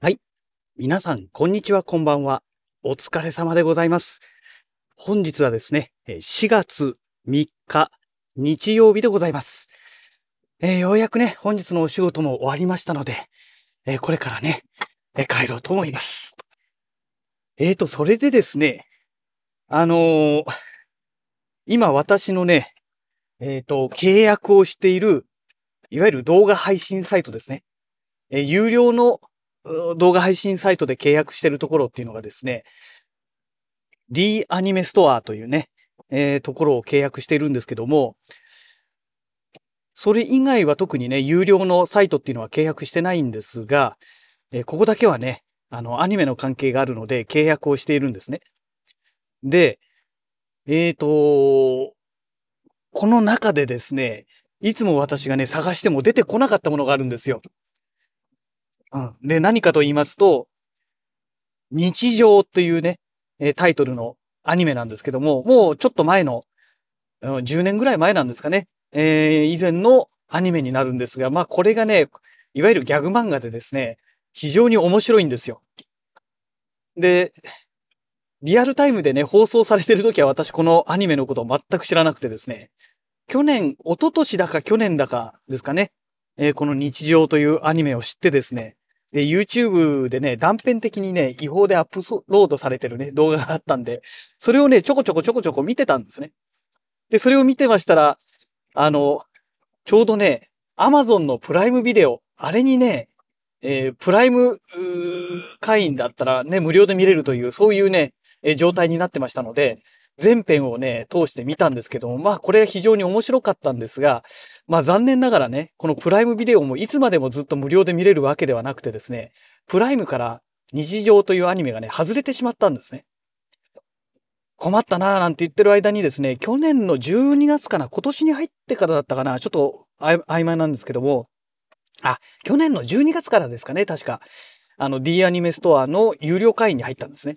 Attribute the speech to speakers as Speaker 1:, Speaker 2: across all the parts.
Speaker 1: はい。皆さん、こんにちは、こんばんは。お疲れ様でございます。本日はですね、4月3日、日曜日でございます。えーようやくね、本日のお仕事も終わりましたので、えーこれからね、えー帰ろうと思います。えーと、それでですね、あのー今私のね、えーと、契約をしている、いわゆる動画配信サイトですね。え有料の動画配信サイトで契約してるところっていうのがですね、D アニメストアというね、えーところを契約しているんですけども、それ以外は特にね、有料のサイトっていうのは契約してないんですが、えーここだけはね、あの、アニメの関係があるので契約をしているんですね。で、えーと、この中でですね、いつも私がね、探しても出てこなかったものがあるんですよ。うん。で、何かと言いますと、日常っていうね、えタイトルのアニメなんですけども、もうちょっと前の、10年ぐらい前なんですかね、えー以前のアニメになるんですが、まあこれがね、いわゆるギャグ漫画でですね、非常に面白いんですよ。で、リアルタイムでね、放送されてる時は私このアニメのことを全く知らなくてですね、去年、一昨年だか去年だかですかね、えーこの日常というアニメを知ってですね、で、YouTube でね、断片的にね、違法でアップロードされてるね、動画があったんで、それをね、ちょこちょこちょこちょこ見てたんですね。で、それを見てましたら、あの、ちょうどね、Amazon のプライムビデオ、あれにね、えープライム会員だったらね、無料で見れるという、そういうね、えー状態になってましたので、全編をね、通して見たんですけども、まあこれは非常に面白かったんですが、まあ残念ながらね、このプライムビデオもいつまでもずっと無料で見れるわけではなくてですね、プライムから日常というアニメがね、外れてしまったんですね。困ったなぁなんて言ってる間にですね、去年の12月かな、今年に入ってからだったかな、ちょっと曖昧なんですけども、あ、去年の12月からですかね、確か。あの D アニメストアの有料会員に入ったんですね。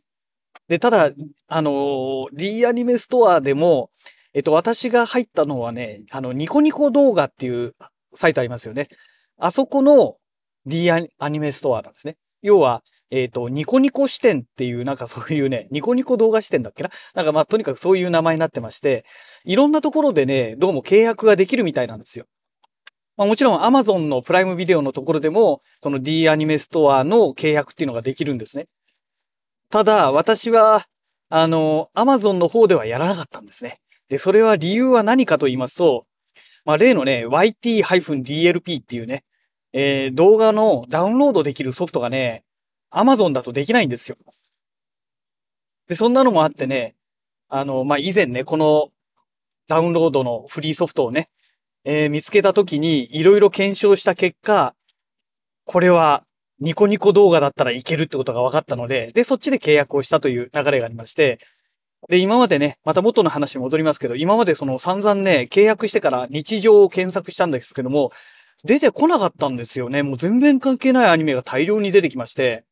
Speaker 1: で、ただ、あのー D アニメストアでも、えっと、私が入ったのはね、あの、ニコニコ動画っていうサイトありますよね。あそこの D アニメストアなんですね。要は、えっ、と、ニコニコ視点っていう、なんかそういうね、ニコニコ動画視点だっけな？なんかまあ、とにかくそういう名前になってまして、いろんなところでね、どうも契約ができるみたいなんですよ。まあもちろん Amazon のプライムビデオのところでも、その D アニメストアの契約っていうのができるんですね。ただ、私は、あの、Amazon の方ではやらなかったんですね。で、それは理由は何かと言いますと、まあ例のね、YT-DLP っていうね、えー動画のダウンロードできるソフトがね、Amazon だとできないんですよ。で、そんなのもあってね、あの、まあ、以前ね、このダウンロードのフリーソフトをね、えー見つけた時にいろいろ検証した結果、これはニコニコ動画だったらいけるってことが分かったので、で、そっちで契約をしたという流れがありまして、で、今までね、また元の話に戻りますけど、今までその散々ね、契約してから日常を検索したんですけども、出てこなかったんですよね。もう全然関係ないアニメが大量に出てきまして。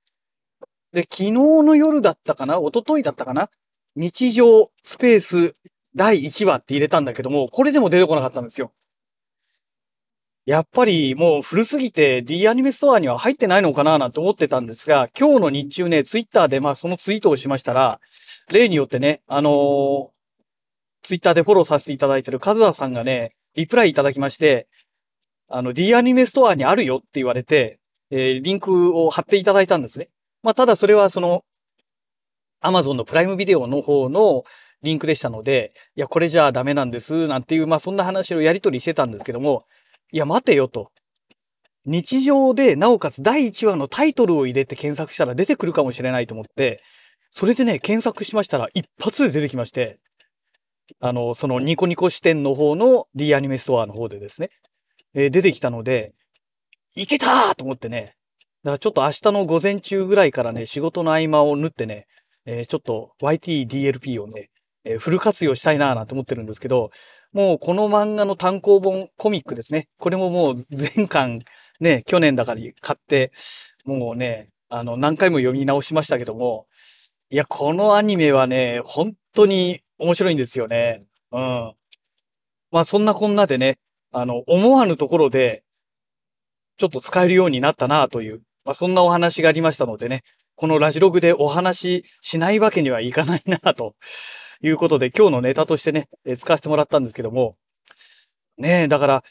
Speaker 1: で、昨日の夜だったかな一昨日だったかな日常スペース第1話って入れたんだけども、これでも出てこなかったんですよ。やっぱりもう古すぎて D アニメストアには入ってないのかななんて思ってたんですが、今日の日中ね、ツイッターでまあそのツイートをしましたら、例によってね、あのーツイッターでフォローさせていただいてるカズハさんがね、リプライいただきまして、あの D アニメストアにあるよって言われて、えーリンクを貼っていただいたんですね。まあただそれはその、Amazon のプライムビデオの方のリンクでしたので、いや、これじゃあダメなんです、なんていう、まあそんな話をやり取りしてたんですけども、いや、待てよと。日常で、なおかつ第1話のタイトルを入れて検索したら出てくるかもしれないと思って、それでね、検索しましたら一発で出てきまして、あの、そのニコニコ視点の方の D アニメストアの方でですね、えー出てきたので、いけたーと思ってね、だからちょっと明日の午前中ぐらいからね、仕事の合間を縫ってね、えーちょっと YTDLP をね、えーフル活用したいなーなんて思ってるんですけど、もうこの漫画の単行本コミックですね。これももう全巻ね、去年だから買って、もうね、あの何回も読み直しましたけども、いや、このアニメはね、本当に面白いんですよね。うん。まあそんなこんなでね、あの、思わぬところで、ちょっと使えるようになったなという、まあ、そんなお話がありましたのでね、このラジログでお話ししないわけにはいかないなということで、今日のネタとしてね、え使わせてもらったんですけども、ねえ、だから、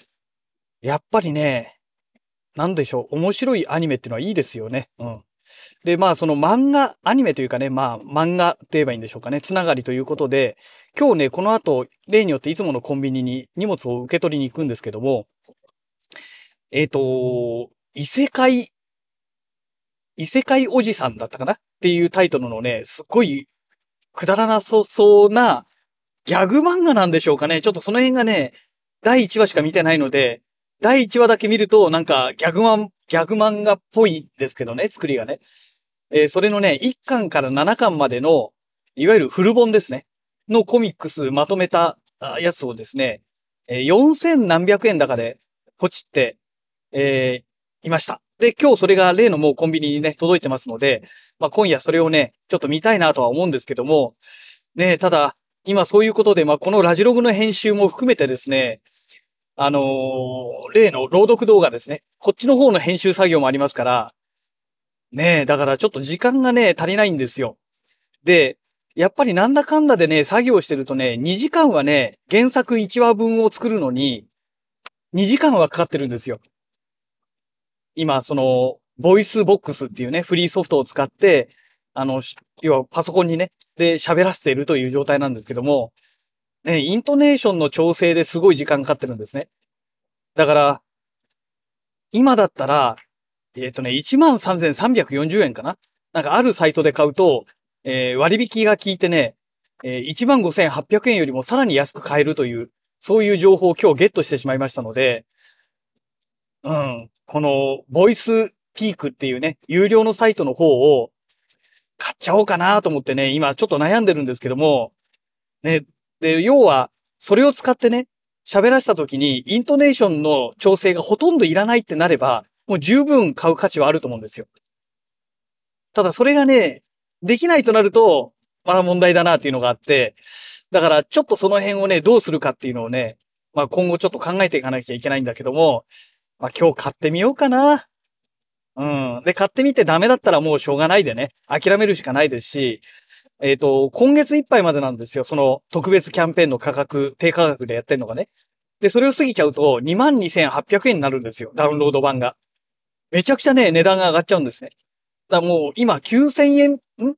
Speaker 1: やっぱりね、なんでしょう、面白いアニメっていうのはいいですよね。うん。で、まあ、その漫画、アニメというかね、まあ、漫画って言えばいいんでしょうかね、つながりということで、今日ね、この後、例によっていつものコンビニに荷物を受け取りに行くんですけども、えっ、ー、と、異世界、異世界おじさんだったかな？っていうタイトルのね、すっごいくだらなそそうなギャグ漫画なんでしょうかね。ちょっとその辺がね、第1話しか見てないので、第1話だけ見ると、なんかギャグマン、ギャグ漫画っぽいんですけどね、作りがね。えー、それのね、1巻から7巻までの、いわゆるフル本ですね。のコミックスまとめたやつをですね、えー、4000何百円高でポチって、えー、いました。で、今日それが例のもうコンビニにね、届いてますので、まあ今夜それをね、ちょっと見たいなとは思うんですけども、ね、ただ、今そういうことで、まあこのラジログの編集も含めてですね、あのー、例の朗読動画ですね。こっちの方の編集作業もありますから、ねえ、だからちょっと時間がね、足りないんですよ。で、やっぱりなんだかんだでね、作業してるとね、2時間はね、原作1話分を作るのに、2時間はかかってるんですよ。今、その、 VOICEVOX っていうね、フリーソフトを使って、あの、要はパソコンにね、で喋らせているという状態なんですけども、ね、イントネーションの調整ですごい時間かかってるんですね。だから、今だったら、えっ、ー、とね、13,340円かな？なんかあるサイトで買うと、えー、割引が効いてね、えー、15,800円よりもさらに安く買えるという、そういう情報を今日ゲットしてしまいましたので、うん、この、ボイスピークっていうね、有料のサイトの方を買っちゃおうかなと思ってね、今ちょっと悩んでるんですけども、ね、で、要は、それを使ってね、喋らせた時に、イントネーションの調整がほとんどいらないってなれば、もう十分買う価値はあると思うんですよ。ただそれがね、できないとなると、まだ問題だなっていうのがあって、だからちょっとその辺をね、どうするかっていうのをね、まあ今後ちょっと考えていかなきゃいけないんだけども、まあ今日買ってみようかな。うん。で、買ってみてダメだったらもうしょうがないでね、諦めるしかないですし、えっ、ー、と、今月いっぱいまでなんですよ。その特別キャンペーンの価格、低価格でやってんのがね。で、それを過ぎちゃうと22,800円になるんですよ。ダウンロード版が。めちゃくちゃね、値段が上がっちゃうんですね。だもう今9000円、ん？ん？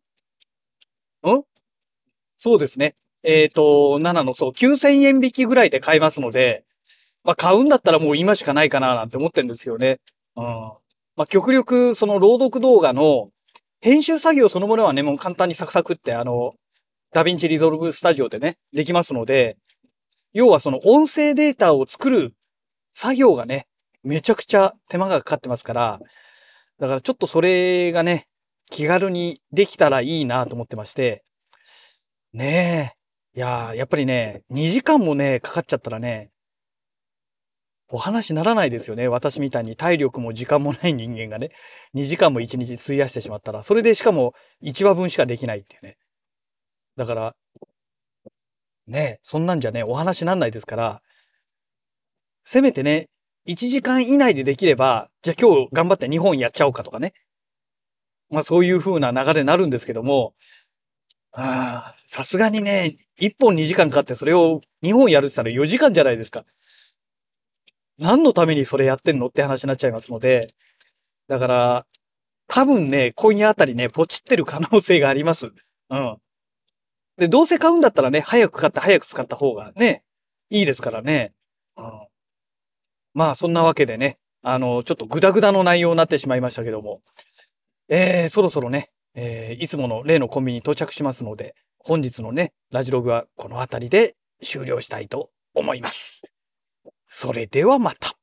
Speaker 1: そうですね。えっ、ー、と、7のそう、9000円引きぐらいで買えますので、まあ買うんだったらもう今しかないかななんて思ってるんですよね。うん。まあ極力その朗読動画の編集作業そのものはね、もう簡単にサクサクってあの、 DaVinci Resolve Studio でね、できますので、要はその音声データを作る作業がね、めちゃくちゃ手間がかかってますから、だからちょっとそれがね、気軽にできたらいいなと思ってまして、ねえ。いややっぱりね、2時間もね、かかっちゃったらね、お話にならないですよね。私みたいに体力も時間もない人間がね、2時間も1日費やしてしまったら、それでしかも1話分しかできないっていうね。だから、ね、そんなんじゃね、お話になんないですから、せめてね、1時間以内でできれば、じゃあ今日頑張って2本やっちゃおうかとかね。まあそういう風な流れになるんですけども、ああ、さすがにね、1本2時間かかってそれを2本やるって言ったら4時間じゃないですか。何のためにそれやってんのって話になっちゃいますので、だから、多分ね、今夜あたりね、ポチってる可能性があります。うん。で、どうせ買うんだったらね、早く買って早く使った方がね、いいですからね。うん。まあ、そんなわけでね、あの、ちょっとグダグダの内容になってしまいましたけども、えー、そろそろね、えー、いつもの例のコンビニ到着しますので、本日のね、ラジログはこの辺りで終了したいと思います。それではまた。